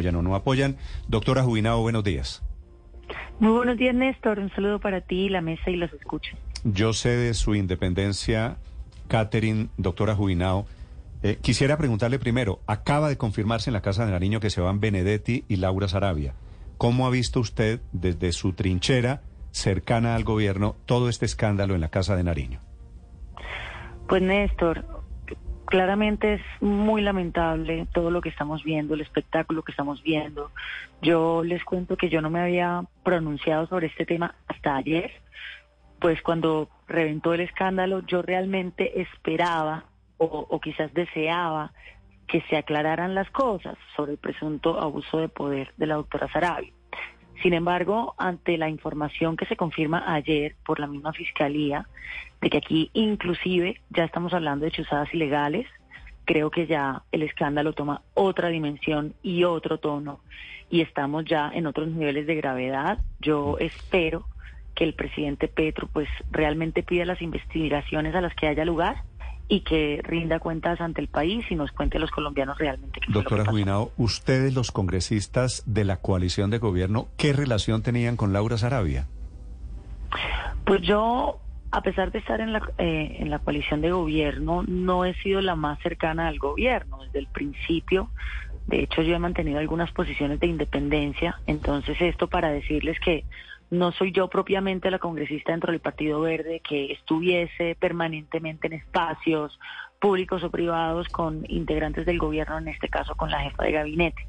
apoyan o no apoyan. Doctora Jubinao, buenos días. Muy buenos días, Néstor. Un saludo para ti, la mesa y los escucho. Yo sé de su independencia, Catherine, doctora Jubinao. Eh, quisiera preguntarle primero, acaba de confirmarse en la Casa de Nariño que se van Benedetti y Laura Sarabia. ¿Cómo ha visto usted desde su trinchera cercana al gobierno todo este escándalo en la Casa de Nariño? Pues Néstor, claramente es muy lamentable todo lo que estamos viendo, el espectáculo que estamos viendo. Yo les cuento que yo no me había pronunciado sobre este tema hasta ayer, pues cuando reventó el escándalo yo realmente esperaba o, quizás deseaba que se aclararan las cosas sobre el presunto abuso de poder de la doctora Sarabia. Sin embargo, ante la información que se confirma ayer por la misma fiscalía, de que aquí inclusive ya estamos hablando de chuzadas ilegales, creo que ya el escándalo toma otra dimensión y otro tono y estamos ya en otros niveles de gravedad. Yo espero que el presidente Petro pues realmente pida las investigaciones a las que haya lugar y que rinda cuentas ante el país y nos cuente a los colombianos realmente. Qué Doctora Juinado, ustedes los congresistas de la coalición de gobierno, ¿qué relación tenían con Laura Sarabia? Pues yo, a pesar de estar en la, eh, en la coalición de gobierno, no he sido la más cercana al gobierno. Desde el principio de hecho, yo he mantenido algunas posiciones de independencia, entonces esto para decirles que no soy yo propiamente la congresista dentro del Partido Verde que estuviese permanentemente en espacios públicos o privados con integrantes del gobierno, en este caso con la jefa de gabinete.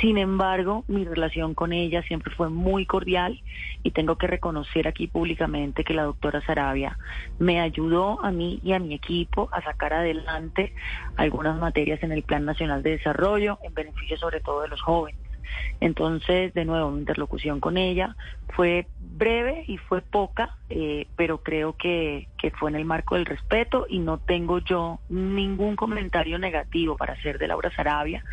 Sin embargo, mi relación con ella siempre fue muy cordial y tengo que reconocer aquí públicamente que la doctora Sarabia me ayudó a mí y a mi equipo a sacar adelante algunas materias en el Plan Nacional de Desarrollo en beneficio sobre todo de los jóvenes. Entonces, de nuevo, mi interlocución con ella fue breve y fue poca, eh, pero creo que, que fue en el marco del respeto y no tengo yo ningún comentario negativo para hacer de Laura Sarabia,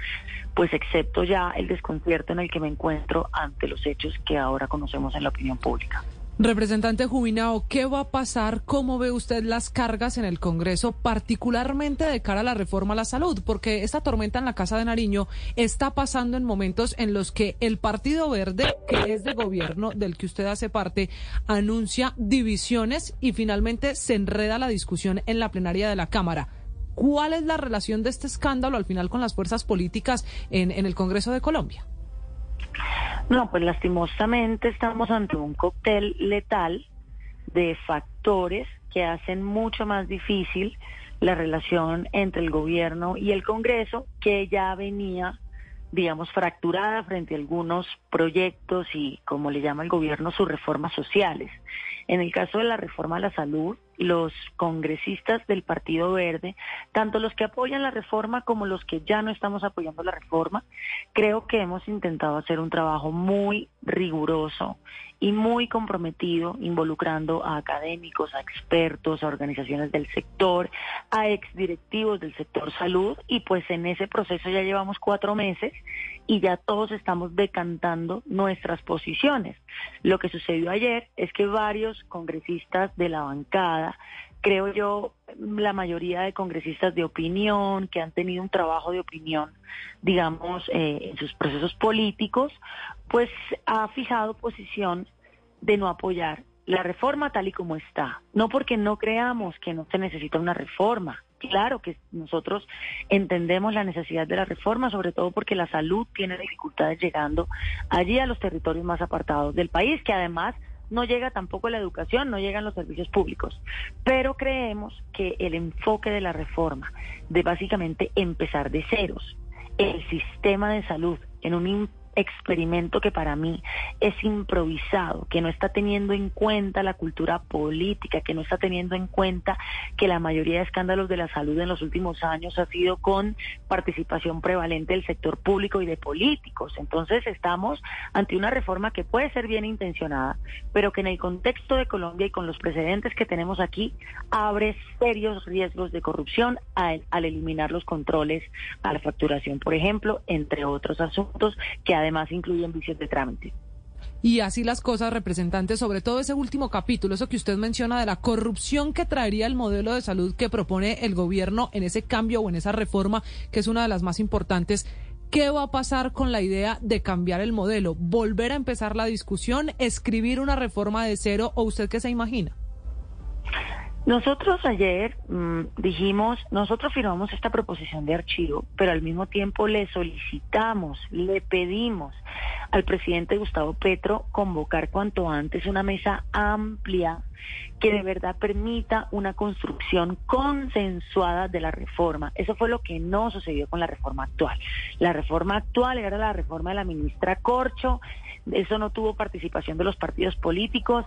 pues excepto ya el desconcierto en el que me encuentro ante los hechos que ahora conocemos en la opinión pública. Representante Jubinao, ¿qué va a pasar? ¿Cómo ve usted las cargas en el Congreso, particularmente de cara a la reforma a la salud? Porque esta tormenta en la Casa de Nariño está pasando en momentos en los que el Partido Verde, que es de gobierno del que usted hace parte, anuncia divisiones y finalmente se enreda la discusión en la plenaria de la Cámara. ¿Cuál es la relación de este escándalo al final con las fuerzas políticas en, en el Congreso de Colombia? No, pues lastimosamente estamos ante un cóctel letal de factores que hacen mucho más difícil la relación entre el gobierno y el Congreso, que ya venía, digamos, fracturada frente a algunos proyectos y, como le llama el gobierno, sus reformas sociales. En el caso de la reforma a la salud, los congresistas del Partido Verde, tanto los que apoyan la reforma como los que ya no estamos apoyando la reforma, creo que hemos intentado hacer un trabajo muy riguroso y muy comprometido, involucrando a académicos, a expertos, a organizaciones del sector, a exdirectivos del sector salud, y pues en ese proceso ya llevamos cuatro meses y ya todos estamos decantando nuestras posiciones. Lo que sucedió ayer es que varios congresistas de la bancada, creo yo, la mayoría de congresistas de opinión, que han tenido un trabajo de opinión, digamos, eh, en sus procesos políticos, pues ha fijado posición de no apoyar la reforma tal y como está. No porque no creamos que no se necesita una reforma, Claro que nosotros entendemos la necesidad de la reforma, sobre todo porque la salud tiene dificultades llegando allí a los territorios más apartados del país, que además no llega tampoco la educación, no llegan los servicios públicos. Pero creemos que el enfoque de la reforma, de básicamente empezar de ceros, el sistema de salud en un experimento que para mí es improvisado, que no está teniendo en cuenta la cultura política, que no está teniendo en cuenta que la mayoría de escándalos de la salud en los últimos años ha sido con participación prevalente del sector público y de políticos. Entonces estamos ante una reforma que puede ser bien intencionada, pero que en el contexto de Colombia y con los precedentes que tenemos aquí abre serios riesgos de corrupción al, eliminar los controles a la facturación, por ejemplo, entre otros asuntos que además además incluyen vicios de trámite. Y así las cosas, representantes, sobre todo ese último capítulo, eso que usted menciona de la corrupción que traería el modelo de salud que propone el gobierno en ese cambio o en esa reforma, que es una de las más importantes. ¿Qué va a pasar con la idea de cambiar el modelo? ¿Volver a empezar la discusión? ¿Escribir una reforma de cero? ¿O usted qué se imagina? Nosotros ayer mm, dijimos, nosotros firmamos esta proposición de archivo, pero al mismo tiempo le solicitamos, le pedimos al presidente Gustavo Petro convocar cuanto antes una mesa amplia que de verdad permita una construcción consensuada de la reforma. Eso fue lo que no sucedió con la reforma actual. La reforma actual era la reforma de la ministra Corcho, eso no tuvo participación de los partidos políticos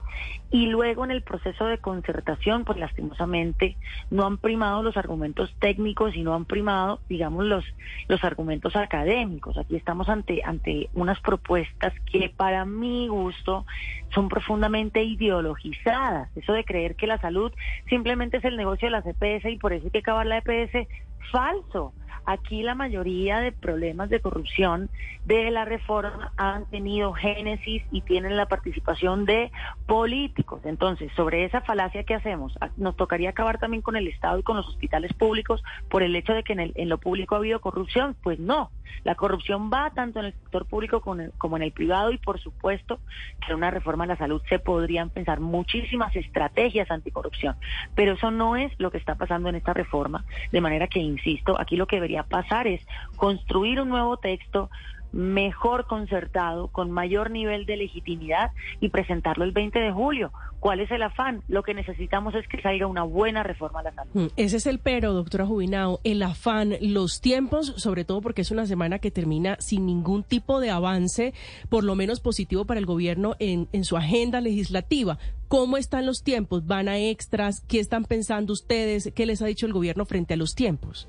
y luego en el proceso de concertación, pues lastimosamente no han primado los argumentos técnicos y no han primado, digamos, los, los argumentos académicos. Aquí estamos ante, ante unas propuestas que para mi gusto son profundamente ideologizadas. Eso de creer que la salud simplemente es el negocio de la CPS y por eso hay que acabar la EPS, falso. Aquí la mayoría de problemas de corrupción de la reforma han tenido génesis y tienen la participación de políticos. Entonces, sobre esa falacia que hacemos, ah, nos tocaría acabar también con el Estado y con los hospitales públicos por el hecho de que en, lo público ha habido corrupción. Pues no, la corrupción va tanto en el sector público como en el privado y por supuesto que en una reforma a la salud se podrían pensar muchísimas estrategias anticorrupción. Pero eso no es lo que está pasando en esta reforma, de manera que, insisto, aquí lo que debería pasar es construir un nuevo texto mejor concertado, con mayor nivel de legitimidad y presentarlo el 20 de julio. ¿Cuál es el afán? Lo que necesitamos es que salga una buena reforma a la salud. Mm, ese es el pero, doctora Jubinao, el afán, los tiempos, sobre todo porque es una semana que termina sin ningún tipo de avance, por lo menos positivo para el gobierno en, en su agenda legislativa. ¿Cómo están los tiempos? ¿Van a extras? ¿Qué están pensando ustedes? ¿Qué les ha dicho el gobierno frente a los tiempos?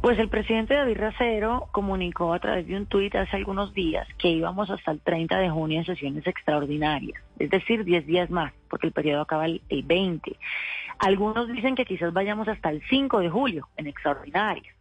Pues el presidente David Racero comunicó a través de un tuit hace algunos días que íbamos hasta el 30 de junio en sesiones extraordinarias, es decir, 10 días más, porque el periodo acaba el, 20. Algunos dicen que quizás vayamos hasta el 5 de julio en extraordinarias.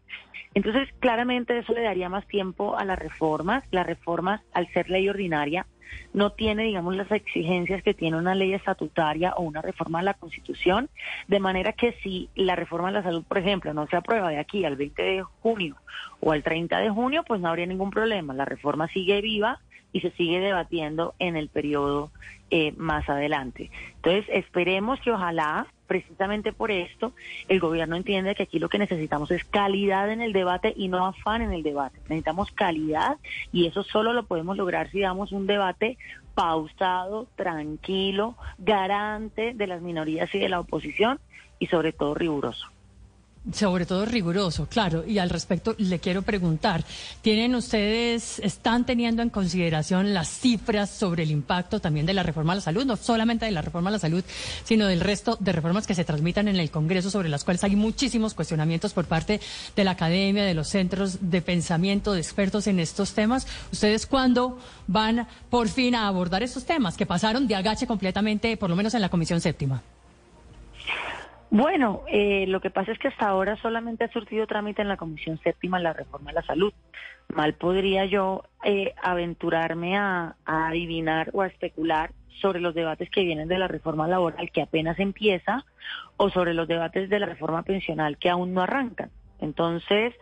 Entonces, claramente eso le daría más tiempo a las reformas. Las reformas, al ser ley ordinaria, no tiene, digamos, las exigencias que tiene una ley estatutaria o una reforma a la Constitución, de manera que si la reforma a la salud, por ejemplo, no se aprueba de aquí al 20 de junio o al 30 de junio, pues no habría ningún problema. La reforma sigue viva y se sigue debatiendo en el periodo eh, más adelante. Entonces, esperemos que ojalá, precisamente por esto, el gobierno entienda que aquí lo que necesitamos es calidad en el debate y no afán en el debate. Necesitamos calidad y eso solo lo podemos lograr si damos un debate pausado, tranquilo, garante de las minorías y de la oposición y sobre todo riguroso. Sobre todo riguroso, claro. Y al respecto le quiero preguntar, ¿tienen ustedes, están teniendo en consideración las cifras sobre el impacto también de la reforma a la salud, no solamente de la reforma a la salud, sino del resto de reformas que se transmitan en el Congreso, sobre las cuales hay muchísimos cuestionamientos por parte de la academia, de los centros de pensamiento, de expertos en estos temas? ¿Ustedes cuándo van por fin a abordar estos temas que pasaron de agache completamente, por lo menos en la Comisión Séptima? Bueno, eh, lo que pasa es que hasta ahora solamente ha surtido trámite en la Comisión Séptima la reforma de la salud. Mal podría yo eh, aventurarme a, adivinar o a especular sobre los debates que vienen de la reforma laboral que apenas empieza o sobre los debates de la reforma pensional que aún no arrancan. Entonces,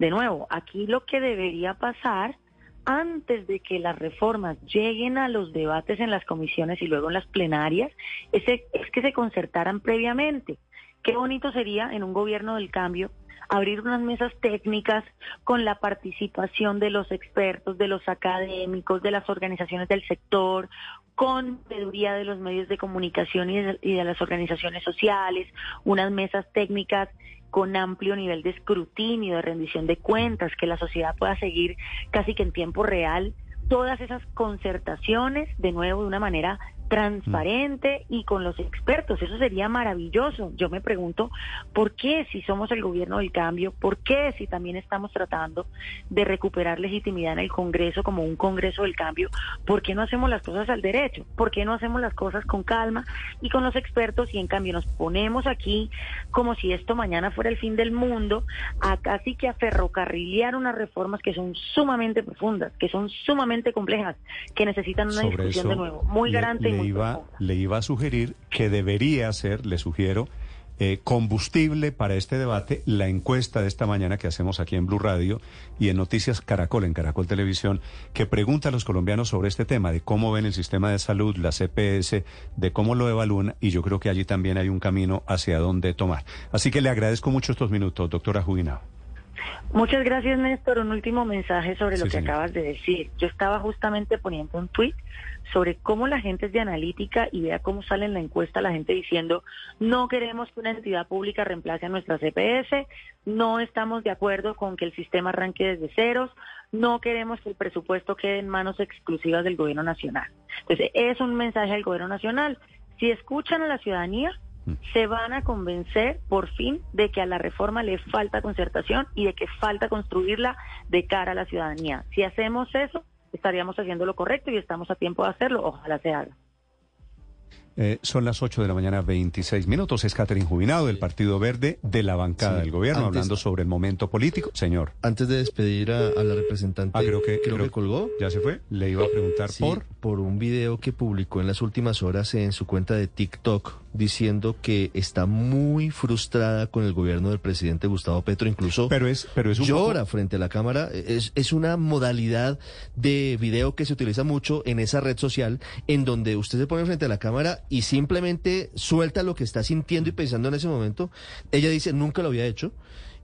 de nuevo, aquí lo que debería pasar antes de que las reformas lleguen a los debates en las comisiones y luego en las plenarias es, es que se concertaran previamente. Qué bonito sería en un gobierno del cambio abrir unas mesas técnicas con la participación de los expertos, de los académicos, de las organizaciones del sector, con peduría de los medios de comunicación y de, y de, las organizaciones sociales, unas mesas técnicas con amplio nivel de escrutinio, de rendición de cuentas, que la sociedad pueda seguir casi que en tiempo real todas esas concertaciones, de nuevo, de una manera transparente y con los expertos. Eso sería maravilloso. Yo me pregunto, ¿por qué si somos el gobierno del cambio? ¿Por qué si también estamos tratando de recuperar legitimidad en el Congreso como un Congreso del cambio? ¿Por qué no hacemos las cosas al derecho? ¿Por qué no hacemos las cosas con calma y con los expertos y en cambio nos ponemos aquí como si esto mañana fuera el fin del mundo a casi que a ferrocarrilear unas reformas que son sumamente profundas, que son sumamente complejas, que necesitan una discusión de nuevo muy garante le iba, le iba a sugerir que debería ser, le sugiero, eh, combustible para este debate la encuesta de esta mañana que hacemos aquí en Blue Radio y en Noticias Caracol, en Caracol Televisión, que pregunta a los colombianos sobre este tema, de cómo ven el sistema de salud, la CPS, de cómo lo evalúan, y yo creo que allí también hay un camino hacia dónde tomar. Así que le agradezco mucho estos minutos, doctora Juginao. Muchas gracias, Néstor. Un último mensaje sobre lo que acabas de decir. Yo estaba justamente poniendo un tuit sobre cómo la gente es de analítica y vea cómo sale en la encuesta la gente diciendo no queremos que una entidad pública reemplace a nuestra CPS, no estamos de acuerdo con que el sistema arranque desde ceros, no queremos que el presupuesto quede en manos exclusivas del gobierno nacional. Entonces, es un mensaje al gobierno nacional. Si escuchan a la ciudadanía, mm. se van a convencer por fin de que a la reforma le falta concertación y de que falta construirla de cara a la ciudadanía. Si hacemos eso, estaríamos haciendo lo correcto y estamos a tiempo de hacerlo. Ojalá se haga. Eh, son las 8 de la mañana, 26 minutos. Es Catherine Jubinado del Partido Verde de la bancada del gobierno, hablando sobre el momento político. Señor. Antes de despedir a, la representante, ah, creo que, creo, que colgó. Ya se fue. Le iba a preguntar por. Por un video que publicó en las últimas horas en su cuenta de TikTok diciendo que está muy frustrada con el gobierno del presidente Gustavo Petro, incluso pero es, pero es llora frente a la cámara. Es, es una modalidad de video que se utiliza mucho en esa red social, en donde usted se pone frente a la cámara y simplemente suelta lo que está sintiendo y pensando en ese momento. Ella dice, nunca lo había hecho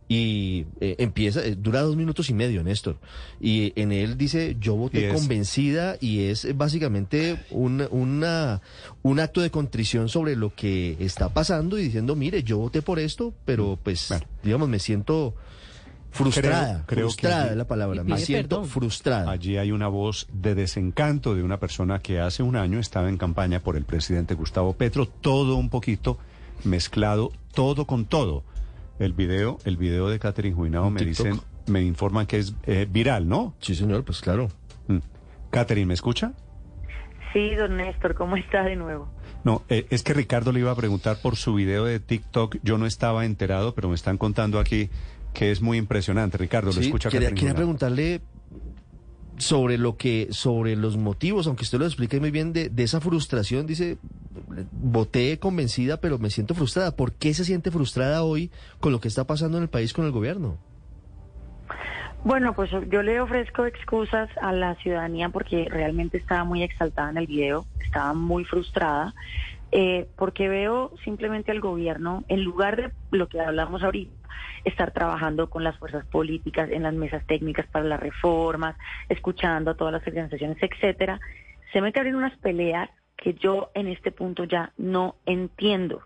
y eh, empieza, eh, dura dos minutos y medio, Néstor. Y en él dice, yo voté convencida y es básicamente un, una, un acto de contrición sobre lo que está pasando y diciendo, mire, yo voté por esto, pero mm, pues, digamos, me siento frustrada. Creo, frustrada es la palabra, me siento frustrada. Allí hay una voz de desencanto de una persona que hace un año estaba en campaña por el presidente Gustavo Petro, todo un poquito mezclado, todo con todo el video, el video de Catherine Juinao me dicen, me informan que es eh, viral, ¿no? Sí, señor, pues claro. Mm. Catherine, ¿me escucha? Sí, don Néstor, ¿cómo está de nuevo? No, eh, es que Ricardo le iba a preguntar por su video de TikTok. Yo no estaba enterado, pero me están contando aquí que es muy impresionante. Ricardo, lo escucha. Quería, quería preguntarle sobre lo que, sobre los motivos, aunque usted lo explique muy bien, de, de esa frustración, dice, voté convencida, pero me siento frustrada. ¿Por qué se siente frustrada hoy con lo que está pasando en el país con el gobierno? Bueno, pues yo le ofrezco excusas a la ciudadanía porque realmente estaba muy exaltada en el video, estaba muy frustrada, eh, porque veo simplemente al gobierno, en lugar de lo que hablamos ahorita, estar trabajando con las fuerzas políticas en las mesas técnicas para las reformas, escuchando a todas las organizaciones, etcétera, se mete a abrir unas peleas que yo en este punto ya no entiendo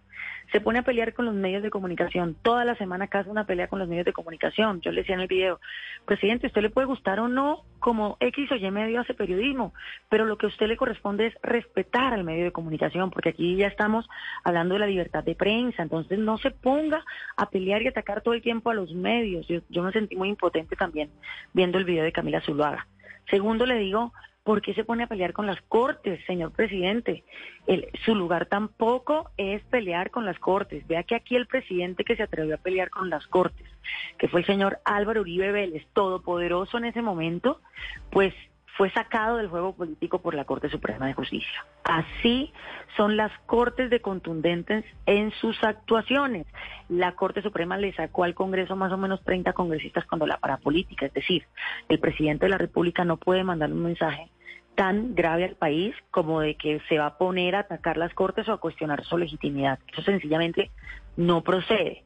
se pone a pelear con los medios de comunicación. Toda la semana hace una pelea con los medios de comunicación. Yo le decía en el video, presidente, usted le puede gustar o no como X o Y medio hace periodismo, pero lo que a usted le corresponde es respetar al medio de comunicación, porque aquí ya estamos hablando de la libertad de prensa. Entonces no se ponga a pelear y atacar todo el tiempo a los medios. Yo, yo me sentí muy impotente también viendo el video de Camila Zuluaga. Segundo, le digo, ¿Por qué se pone a pelear con las cortes, señor presidente? su lugar tampoco es pelear con las cortes. Vea que aquí el presidente que se atrevió a pelear con las cortes, que fue el señor Álvaro Uribe Vélez, todopoderoso en ese momento, pues fue sacado del juego político por la Corte Suprema de Justicia. Así son las Cortes de contundentes en sus actuaciones. La Corte Suprema le sacó al Congreso más o menos 30 congresistas cuando la parapolítica, es decir, el presidente de la República no puede mandar un mensaje tan grave al país como de que se va a poner a atacar las Cortes o a cuestionar su legitimidad. Eso sencillamente no procede.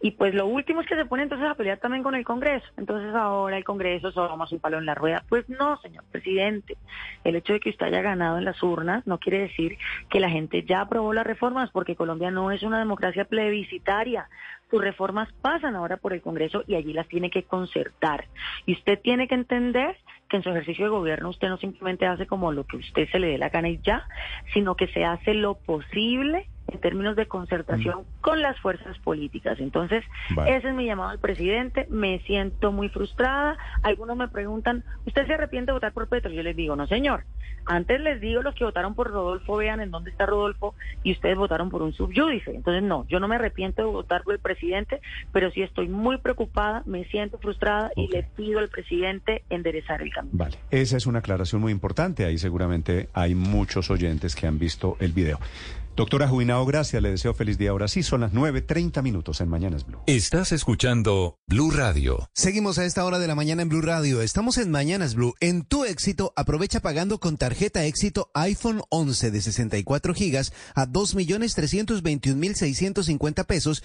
Y pues lo último es que se pone entonces a pelear también con el Congreso. Entonces ahora el Congreso somos un palo en la rueda. Pues no, señor presidente. El hecho de que usted haya ganado en las urnas no quiere decir que la gente ya aprobó las reformas, porque Colombia no es una democracia plebiscitaria. Sus reformas pasan ahora por el Congreso y allí las tiene que concertar. Y usted tiene que entender que en su ejercicio de gobierno usted no simplemente hace como lo que usted se le dé la gana y ya, sino que se hace lo posible en términos de concertación mm. con las fuerzas políticas. Entonces, ese es mi llamado al presidente. Me siento muy frustrada. Algunos me preguntan, ¿usted se arrepiente de votar por Petro? Yo les digo, no, señor. Antes les digo, los que votaron por Rodolfo, vean en dónde está Rodolfo y ustedes votaron por un subyúdice. Entonces, no, yo no me arrepiento de votar por el presidente, pero sí estoy muy preocupada, me siento frustrada y le pido al presidente enderezar el camino. Vale, esa es una aclaración muy importante. Ahí seguramente hay muchos oyentes que han visto el video. Doctora Jubinao, gracias. Le deseo feliz día. Ahora sí, son las 9.30 minutos en Mañanas Blue. Estás escuchando Blue Radio. Seguimos a esta hora de la mañana en Blue Radio. Estamos en Mañanas Blue. En tu éxito, aprovecha pagando con tarjeta éxito iPhone 11 de 64 gigas a 2.321.650 pesos.